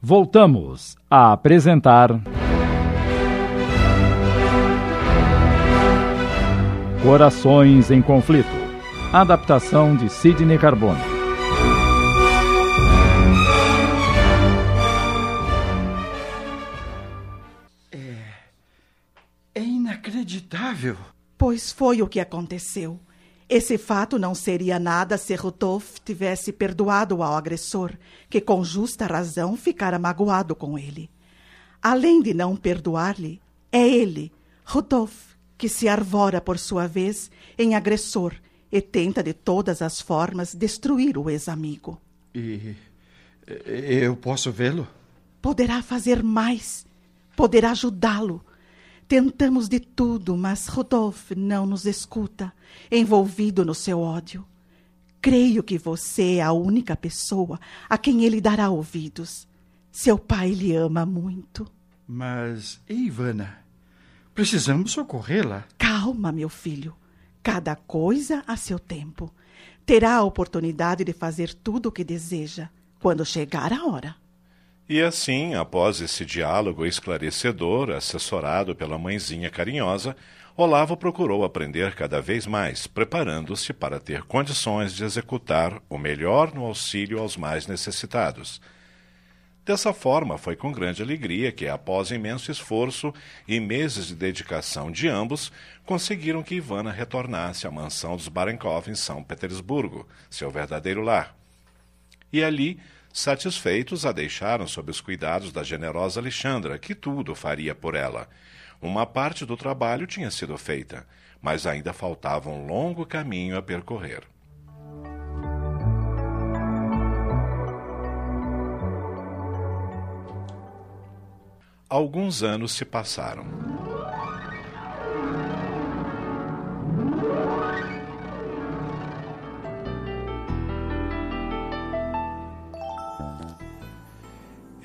Voltamos a apresentar. Corações em Conflito. Adaptação de Sidney Carbone. É. É inacreditável. Pois foi o que aconteceu. Esse fato não seria nada se Rudolf tivesse perdoado ao agressor, que com justa razão ficara magoado com ele. Além de não perdoar-lhe, é ele, Rudolf, que se arvora por sua vez em agressor e tenta de todas as formas destruir o ex-amigo. E eu posso vê-lo? Poderá fazer mais. Poderá ajudá-lo. Tentamos de tudo, mas Rodolfo não nos escuta, envolvido no seu ódio. Creio que você é a única pessoa a quem ele dará ouvidos. Seu pai lhe ama muito. Mas, Ivana, precisamos socorrê-la. Calma, meu filho. Cada coisa a seu tempo. Terá a oportunidade de fazer tudo o que deseja, quando chegar a hora. E assim, após esse diálogo esclarecedor, assessorado pela mãezinha carinhosa, Olavo procurou aprender cada vez mais, preparando-se para ter condições de executar o melhor no auxílio aos mais necessitados. Dessa forma, foi com grande alegria que, após imenso esforço e meses de dedicação de ambos, conseguiram que Ivana retornasse à mansão dos Barenkov em São Petersburgo, seu verdadeiro lar. E ali, satisfeitos, a deixaram sob os cuidados da generosa Alexandra, que tudo faria por ela. Uma parte do trabalho tinha sido feita, mas ainda faltava um longo caminho a percorrer. Alguns anos se passaram.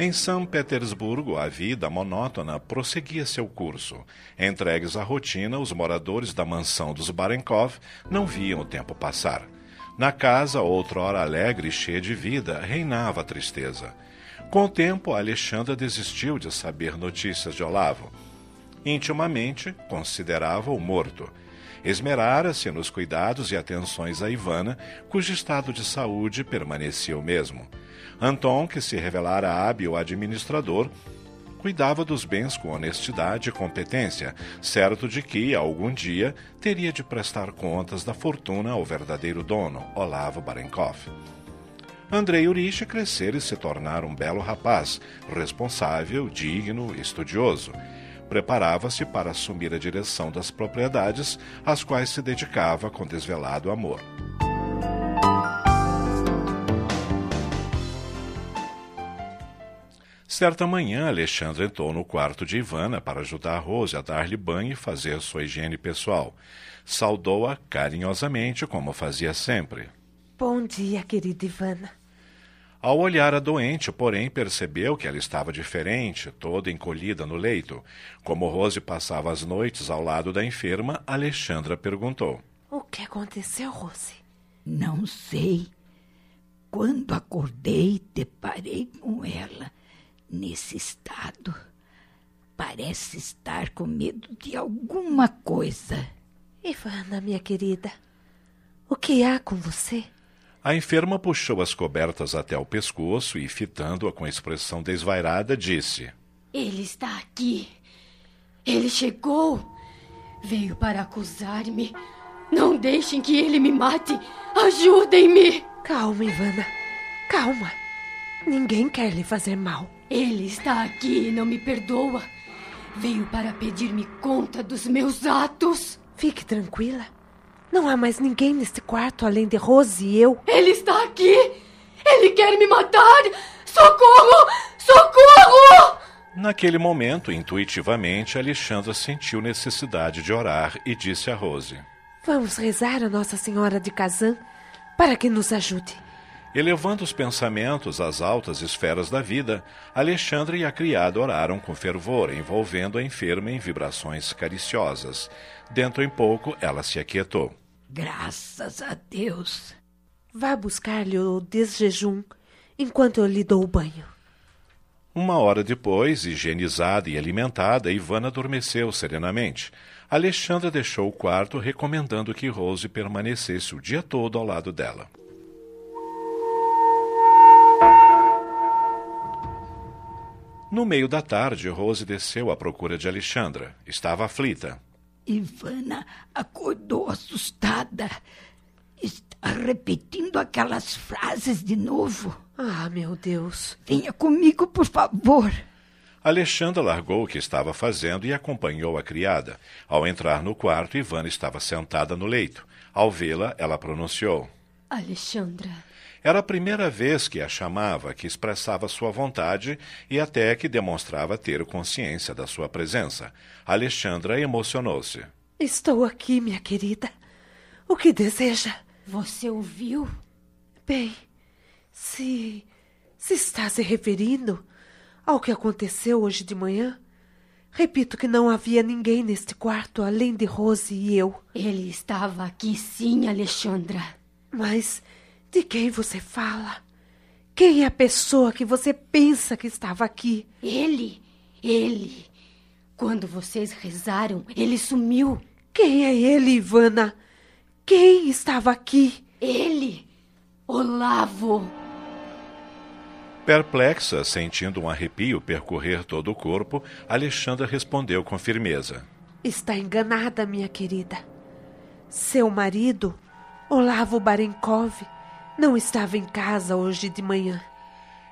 Em São Petersburgo, a vida monótona prosseguia seu curso. Entregues à rotina, os moradores da mansão dos Barenkov não viam o tempo passar. Na casa, outrora alegre e cheia de vida, reinava a tristeza. Com o tempo, Alexandra desistiu de saber notícias de Olavo. Intimamente, considerava-o morto. Esmerara-se nos cuidados e atenções a Ivana, cujo estado de saúde permanecia o mesmo. Anton, que se revelara hábil administrador, cuidava dos bens com honestidade e competência, certo de que, algum dia, teria de prestar contas da fortuna ao verdadeiro dono, Olavo Barenkov. Andrei Urich crescer e se tornar um belo rapaz, responsável, digno, estudioso. Preparava-se para assumir a direção das propriedades, às quais se dedicava com desvelado amor. Certa manhã, Alexandre entrou no quarto de Ivana para ajudar Rose a dar-lhe banho e fazer sua higiene pessoal. Saudou-a carinhosamente, como fazia sempre. Bom dia, querida Ivana. Ao olhar a doente, porém, percebeu que ela estava diferente, toda encolhida no leito. Como Rose passava as noites ao lado da enferma, Alexandra perguntou: O que aconteceu, Rose? Não sei. Quando acordei, deparei com ela nesse estado. Parece estar com medo de alguma coisa. Ivana, minha querida, o que há com você? A enferma puxou as cobertas até o pescoço e, fitando-a com expressão desvairada, disse: Ele está aqui. Ele chegou. Veio para acusar-me. Não deixem que ele me mate. Ajudem-me. Calma, Ivana. Calma. Ninguém quer lhe fazer mal. Ele está aqui e não me perdoa. Veio para pedir-me conta dos meus atos. Fique tranquila. Não há mais ninguém neste quarto além de Rose e eu. Ele está aqui! Ele quer me matar! Socorro! Socorro! Naquele momento, intuitivamente, Alexandra sentiu necessidade de orar e disse a Rose: Vamos rezar a Nossa Senhora de Kazan para que nos ajude. Elevando os pensamentos às altas esferas da vida, Alexandre e a criada oraram com fervor, envolvendo a enferma em vibrações cariciosas. Dentro em pouco, ela se aquietou. Graças a Deus. Vá buscar-lhe o desjejum enquanto eu lhe dou o banho. Uma hora depois, higienizada e alimentada, Ivana adormeceu serenamente. Alexandra deixou o quarto recomendando que Rose permanecesse o dia todo ao lado dela. No meio da tarde, Rose desceu à procura de Alexandra. Estava aflita. Ivana acordou assustada. Está repetindo aquelas frases de novo. Ah, meu Deus. Venha comigo, por favor. Alexandra largou o que estava fazendo e acompanhou a criada. Ao entrar no quarto, Ivana estava sentada no leito. Ao vê-la, ela pronunciou: Alexandra. Era a primeira vez que a chamava, que expressava sua vontade e até que demonstrava ter consciência da sua presença. Alexandra emocionou-se. Estou aqui, minha querida. O que deseja? Você ouviu? Bem, se. se está se referindo ao que aconteceu hoje de manhã, repito que não havia ninguém neste quarto além de Rose e eu. Ele estava aqui sim, Alexandra. Mas de quem você fala? Quem é a pessoa que você pensa que estava aqui? Ele, ele. Quando vocês rezaram, ele sumiu. Quem é ele, Ivana? Quem estava aqui? Ele, Olavo. Perplexa, sentindo um arrepio percorrer todo o corpo, Alexandra respondeu com firmeza: Está enganada, minha querida. Seu marido, Olavo Barenkov, não estava em casa hoje de manhã.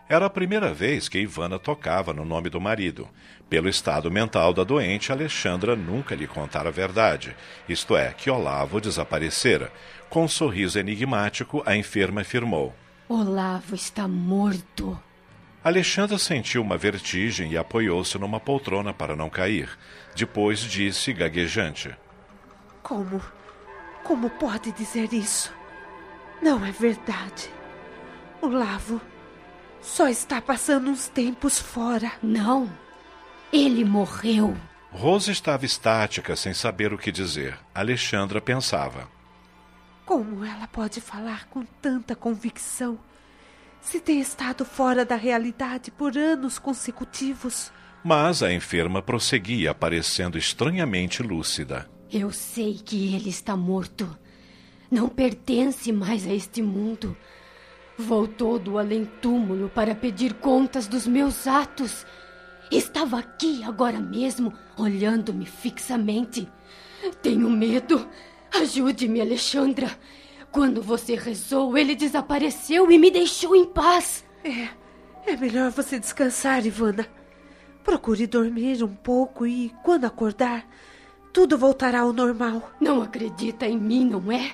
Era a primeira vez que Ivana tocava no nome do marido. Pelo estado mental da doente, Alexandra nunca lhe contara a verdade, isto é, que Olavo desaparecera. Com um sorriso enigmático, a enferma afirmou: Olavo está morto. Alexandra sentiu uma vertigem e apoiou-se numa poltrona para não cair. Depois disse, gaguejante: Como? Como pode dizer isso? Não é verdade. Olavo só está passando uns tempos fora. Não. Ele morreu. Rose estava estática, sem saber o que dizer. Alexandra pensava: Como ela pode falar com tanta convicção se tem estado fora da realidade por anos consecutivos? Mas a enferma prosseguia, parecendo estranhamente lúcida. Eu sei que ele está morto. Não pertence mais a este mundo. Voltou do além-túmulo para pedir contas dos meus atos. Estava aqui agora mesmo, olhando-me fixamente. Tenho medo. Ajude-me, Alexandra. Quando você rezou, ele desapareceu e me deixou em paz. É, é melhor você descansar, Ivana. Procure dormir um pouco e, quando acordar, tudo voltará ao normal. Não acredita em mim, não é?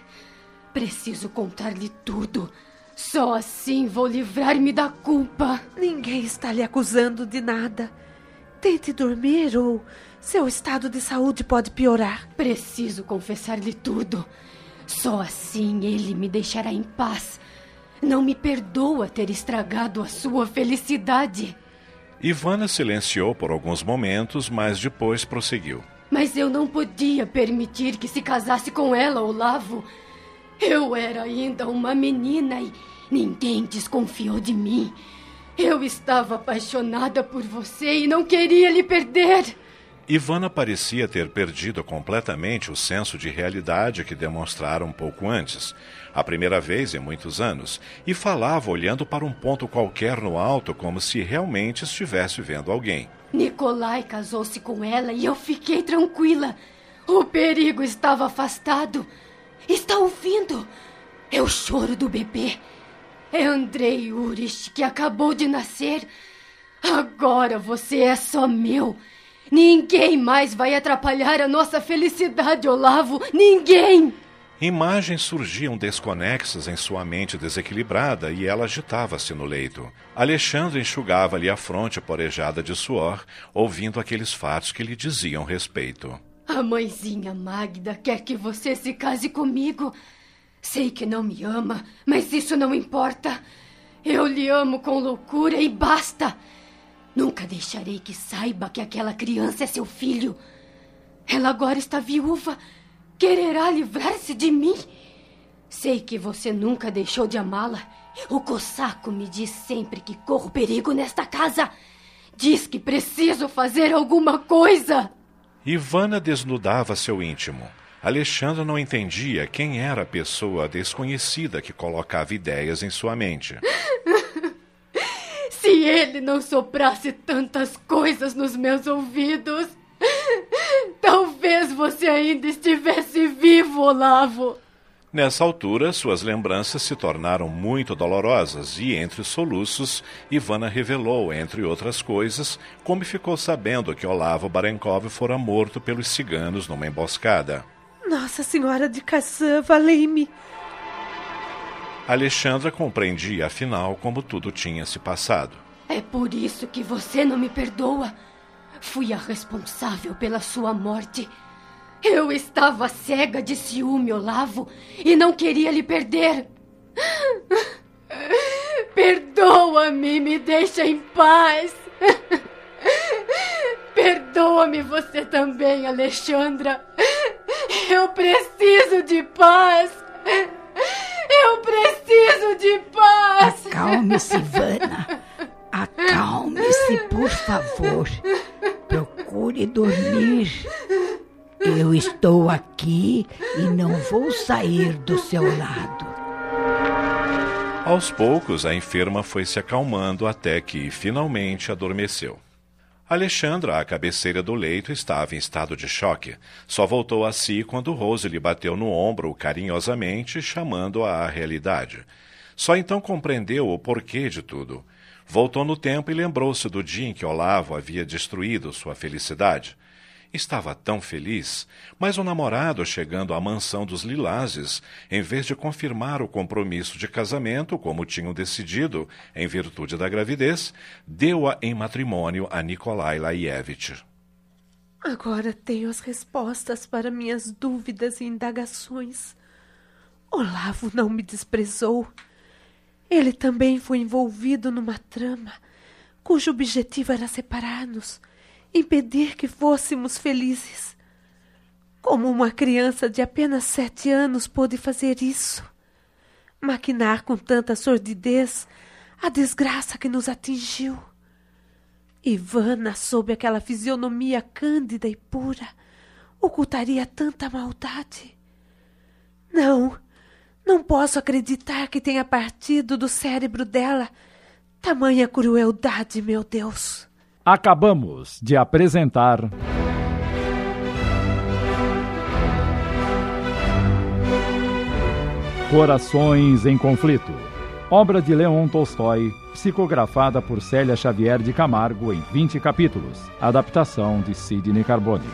Preciso contar-lhe tudo. Só assim vou livrar-me da culpa. Ninguém está lhe acusando de nada. Tente dormir ou seu estado de saúde pode piorar. Preciso confessar-lhe tudo. Só assim ele me deixará em paz. Não me perdoa ter estragado a sua felicidade. Ivana silenciou por alguns momentos, mas depois prosseguiu. Mas eu não podia permitir que se casasse com ela, Olavo. Eu era ainda uma menina e ninguém desconfiou de mim. Eu estava apaixonada por você e não queria lhe perder. Ivana parecia ter perdido completamente o senso de realidade que demonstrara um pouco antes, a primeira vez em muitos anos, e falava olhando para um ponto qualquer no alto como se realmente estivesse vendo alguém. Nicolai casou-se com ela e eu fiquei tranquila. O perigo estava afastado. Está ouvindo? É o choro do bebê. É Andrei Urich que acabou de nascer. Agora você é só meu. Ninguém mais vai atrapalhar a nossa felicidade, Olavo. Ninguém! Imagens surgiam desconexas em sua mente desequilibrada e ela agitava-se no leito. Alexandre enxugava-lhe a fronte porejada de suor, ouvindo aqueles fatos que lhe diziam respeito. A mãezinha Magda quer que você se case comigo. Sei que não me ama, mas isso não importa. Eu lhe amo com loucura e basta. Nunca deixarei que saiba que aquela criança é seu filho. Ela agora está viúva. Quererá livrar-se de mim? Sei que você nunca deixou de amá-la. O cossaco me diz sempre que corro perigo nesta casa. Diz que preciso fazer alguma coisa. Ivana desnudava seu íntimo. Alexandra não entendia quem era a pessoa desconhecida que colocava ideias em sua mente. Ele não soprasse tantas coisas nos meus ouvidos, talvez você ainda estivesse vivo, Olavo. Nessa altura, suas lembranças se tornaram muito dolorosas e, entre soluços, Ivana revelou, entre outras coisas, como ficou sabendo que Olavo Barenkov fora morto pelos ciganos numa emboscada. Nossa Senhora de Kazan, valei-me! Alexandra compreendia, afinal, como tudo tinha se passado. É por isso que você não me perdoa. Fui a responsável pela sua morte. Eu estava cega de ciúme, Olavo, e não queria lhe perder. Perdoa-me, me deixa em paz. Perdoa-me você também, Alexandra. Eu preciso de paz. Eu preciso de paz. Acalme-se, Ivana. Favor. Procure dormir. Eu estou aqui e não vou sair do seu lado. Aos poucos, a enferma foi se acalmando até que finalmente adormeceu. Alexandra, à cabeceira do leito, estava em estado de choque. Só voltou a si quando Rose lhe bateu no ombro carinhosamente, chamando-a à realidade. Só então compreendeu o porquê de tudo. Voltou no tempo e lembrou-se do dia em que Olavo havia destruído sua felicidade. Estava tão feliz, mas o namorado, chegando à mansão dos Lilazes, em vez de confirmar o compromisso de casamento, como tinham decidido, em virtude da gravidez, deu-a em matrimônio a Nikolai Laievich. Agora tenho as respostas para minhas dúvidas e indagações. Olavo não me desprezou. Ele também foi envolvido numa trama cujo objetivo era separar-nos impedir que fôssemos felizes. Como uma criança de apenas sete anos pôde fazer isso? Maquinar com tanta sordidez a desgraça que nos atingiu. Ivana, sob aquela fisionomia cândida e pura, ocultaria tanta maldade. Não, não posso acreditar que tenha partido do cérebro dela tamanha crueldade, meu Deus. Acabamos de apresentar. Corações em Conflito. Obra de Leon Tolstói, psicografada por Célia Xavier de Camargo em 20 capítulos. Adaptação de Sidney Carbone.